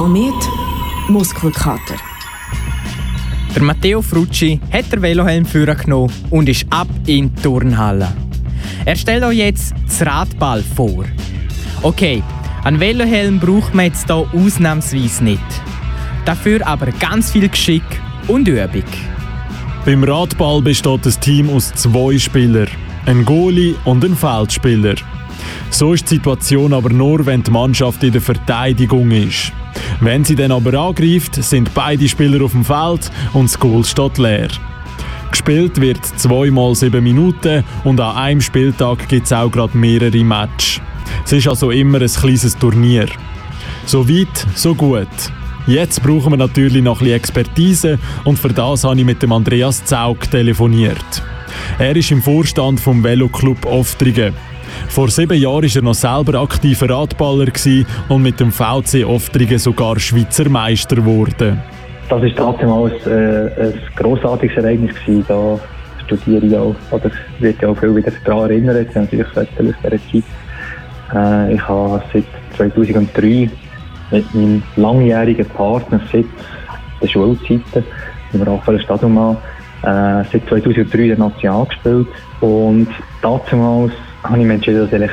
Komet Muskelkater. Der Matteo Frucci hat den Velohelm genommen und ist ab in die Turnhalle. Er stellt euch jetzt das Radball vor. Okay, einen Velohelm braucht man jetzt hier ausnahmsweise nicht. Dafür aber ganz viel Geschick und Übung. Beim Radball besteht das Team aus zwei Spielern, ein Goalie und ein Feldspieler. So ist die Situation aber nur, wenn die Mannschaft in der Verteidigung ist. Wenn sie dann aber angreift, sind beide Spieler auf dem Feld und das Goal steht leer. Gespielt wird zweimal sieben Minuten und an einem Spieltag gibt es auch gerade mehrere Matches. Es ist also immer ein kleines Turnier. So weit, so gut. Jetzt brauchen wir natürlich noch ein Expertise und für das habe ich mit dem Andreas Zaug telefoniert. Er ist im Vorstand vom Veloclub Oftrigen. Vor sieben Jahren war er noch selber aktiver Radballer und mit dem VC Oftrigen sogar Schweizer Meister geworden. Das war damals äh, ein grossartiges Ereignis. Gewesen. Da studiere ich auch, oder wird ja auch viel wieder daran erinnern, jetzt natürlich aus dieser. Äh, ich habe seit 2003 mit meinem langjährigen Partner seit der Schulzeiten, im Raphael Stadion äh, seit 2003 der National gespielt und damals habe ich mich entschieden, dass ich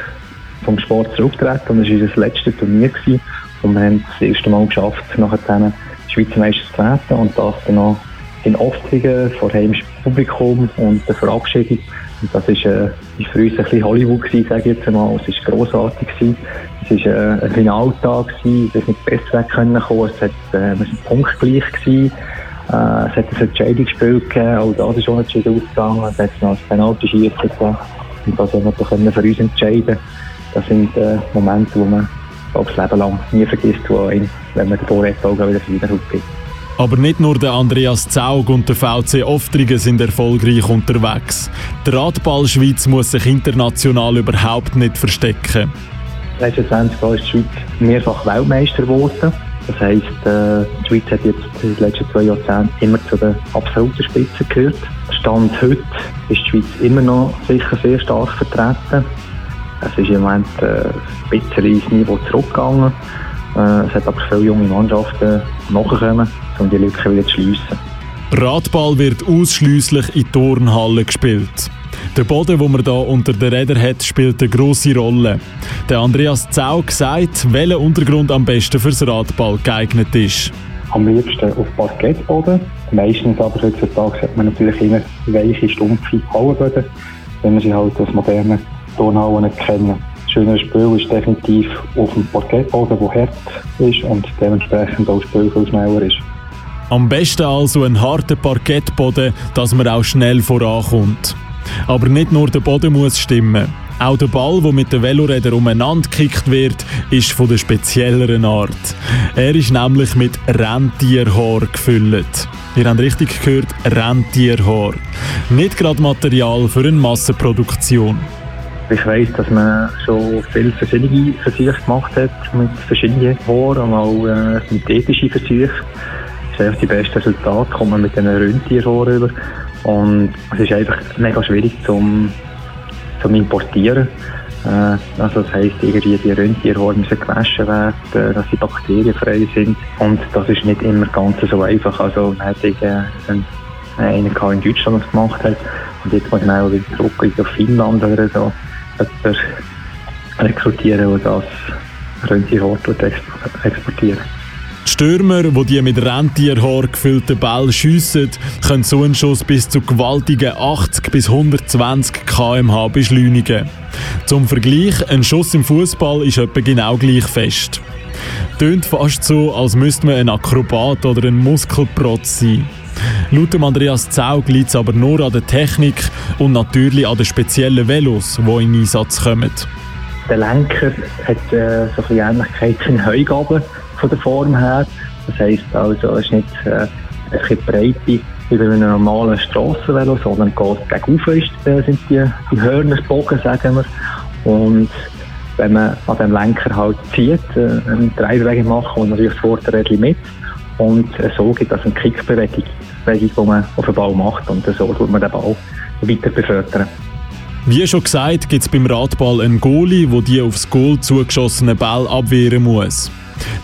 vom Sport zurücktreten und das war unser letztes Turnier gewesen. und wir haben das erste Mal geschafft, nachher dann Schweizer Meister zu werden und das dann noch in Oftringen vor heimischem Publikum und der Verabschiedung. Und das war äh, für uns ein bisschen Hollywood gewesen, sage ich jetzt einmal. Es war grossartig. Es war äh, ein Finaltag gewesen. Es ist nicht besser können. Es hat, äh, wir sind punktgleich gewesen. Äh, es hat ein Entscheidungsspiel gegeben. Auch das ist unentschieden ausgegangen. Es hat noch ein Penalty-Schießen gegeben. Und das haben wir können für uns entscheiden Das sind äh, Momente, die man das Leben lang nie vergisst, wo einen, wenn man den Torrettaugen wieder wieder gibt. Aber nicht nur der Andreas Zaug und der VC Oftrigen sind erfolgreich unterwegs. Die Radball-Schweiz muss sich international überhaupt nicht verstecken. Letztes 20 Jahren ist die Schweiz mehrfach Weltmeister geworden. Das heisst, äh, die Schweiz hat jetzt in den letzten zwei Jahrzehnten immer zu den absoluten Spitzen gehört. Stand heute ist die Schweiz immer noch sicher sehr stark vertreten. Es ist im Moment äh, ein bisschen ins Niveau zurückgegangen. Äh, es hat aber viele junge Mannschaften nachgekommen, um die Lücke wieder zu schliessen. Radball wird ausschließlich in Turnhallen gespielt. Der Boden, den man hier unter den Rädern hat, spielt eine grosse Rolle. Der Andreas Zaug sagt, welcher Untergrund am besten fürs Radball geeignet ist. Am liebsten auf Parkettboden. Meistens aber heutzutage hat man natürlich immer weiche, stumpfe Hallenböden, wenn man sie halt aus modernen Turnhallen nicht kennen. Das schöne Spiel ist definitiv auf dem Parkettboden, der hart ist und dementsprechend auch das Spiel viel schneller ist. Am besten also ein harter Parkettboden, dass man auch schnell vorankommt. Aber nicht nur der Boden muss stimmen. Auch der Ball, der mit den Velorädern umeinander gekickt wird, ist von der spezielleren Art. Er ist nämlich mit Rentierhaar gefüllt. Ihr habt richtig gehört, Rentierhaar. Nicht gerade Material für eine Massenproduktion. Ich weiss, dass man schon viele verschiedene Versuche gemacht hat mit verschiedenen Haaren und auch äh, synthetische Versuche. Ist die besten Resultate kommen mit diesen Rentierhaaren über. Und es ist einfach mega schwierig zum, zum Importieren. Äh, also das heisst, irgendwie die Rentierhaare müssen gewaschen werden, dass sie bakterienfrei sind. Und das ist nicht immer ganz so einfach. Also man hat einen, einen in Deutschland das gemacht hat. Und jetzt muss man auch wieder zurück auf Finnland oder so jemanden rekrutieren, der das Rentierhaar exportiert. Die Stürmer, die die mit Rentierhaar gefüllten Ball schiessen, können so einen Schuss bis zu gewaltigen 80 bis 120 km/h beschleunigen. Zum Vergleich, ein Schuss im Fußball ist etwa genau gleich fest. Tönt fast so, als müsste man ein Akrobat oder ein Muskelprotz sein. Laut Andreas Zaug liegt es aber nur an der Technik und natürlich an den speziellen Velos, die in Einsatz kommen. Der Lenker hat äh, so eine Ähnlichkeit zu Heugaben von der Form her. Das heisst also, es ist nicht äh, eine Breite wie bei einem normalen Strassenvelo, sondern geht gegenüber ist, äh, sind die, die Hörnersbogen, sagen wir. Und wenn man an dem Lenker halt zieht, äh, eine Dreibewegung macht und natürlich das Vorderrädchen mit. Und äh, so gibt es eine Kickbewegung, die man auf den Ball macht. Und so tut man den Ball weiter befördern. Wie schon gesagt, gibt es beim Radball einen Goalie, der die aufs Goal zugeschossenen Ball abwehren muss.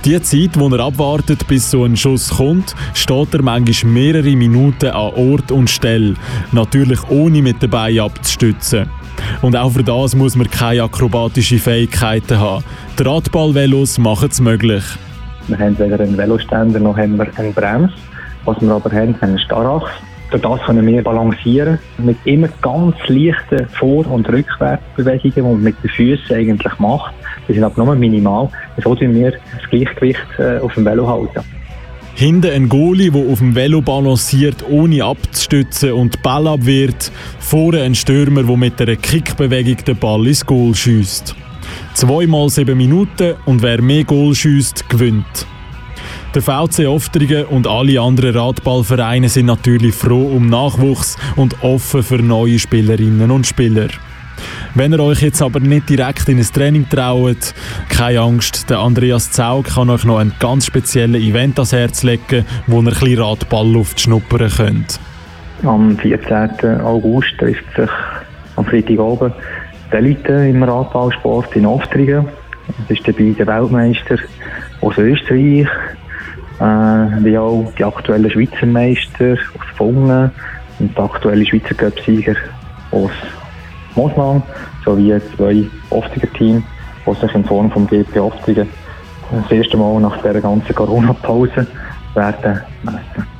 Die Zeit, wo er abwartet, bis so ein Schuss kommt, steht er manchmal mehrere Minuten an Ort und Stelle. Natürlich ohne mit dabei abzustützen. Und auch für das muss man keine akrobatischen Fähigkeiten haben. Die Radballvelos machen es möglich. Wir haben weder einen Veloständer noch haben wir einen Brems. Was wir aber haben, haben einen Starrachs. Durch das können wir balancieren mit immer ganz leichten Vor- und Rückwärtsbewegungen, die man mit den Füßen eigentlich macht. Die sind aber nur minimal. So tun wir das Gleichgewicht äh, auf dem Velo halten. Hinten ein Goalie, der auf dem Velo balanciert, ohne abzustützen und Ball abwehrt. Vorne ein Stürmer, der mit einer Kickbewegung den Ball ins Goal schießt. Zweimal sieben Minuten und wer mehr Goal schießt, gewinnt. Der VC Oftringen und alle anderen Radballvereine sind natürlich froh um Nachwuchs und offen für neue Spielerinnen und Spieler. Wenn ihr euch jetzt aber nicht direkt in ein Training traut, keine Angst, der Andreas Zaug kann euch noch ein ganz spezielles Event ans Herz legen, wo ihr ein bisschen Radballluft schnuppern könnt. Am 14. August trifft sich am Freitagabend die Elite im Radballsport in Oftringen. Das ist dabei der Weltmeister aus Österreich, äh, wie auch die aktuellen Schweizer Meister aus Fungen und der aktuelle Schweizer Cup-Sieger aus Mosman sowie zwei Oftiger-Teams, die sich in Form vom GP Oftigen das erste Mal nach dieser ganzen Corona-Pause werden messen.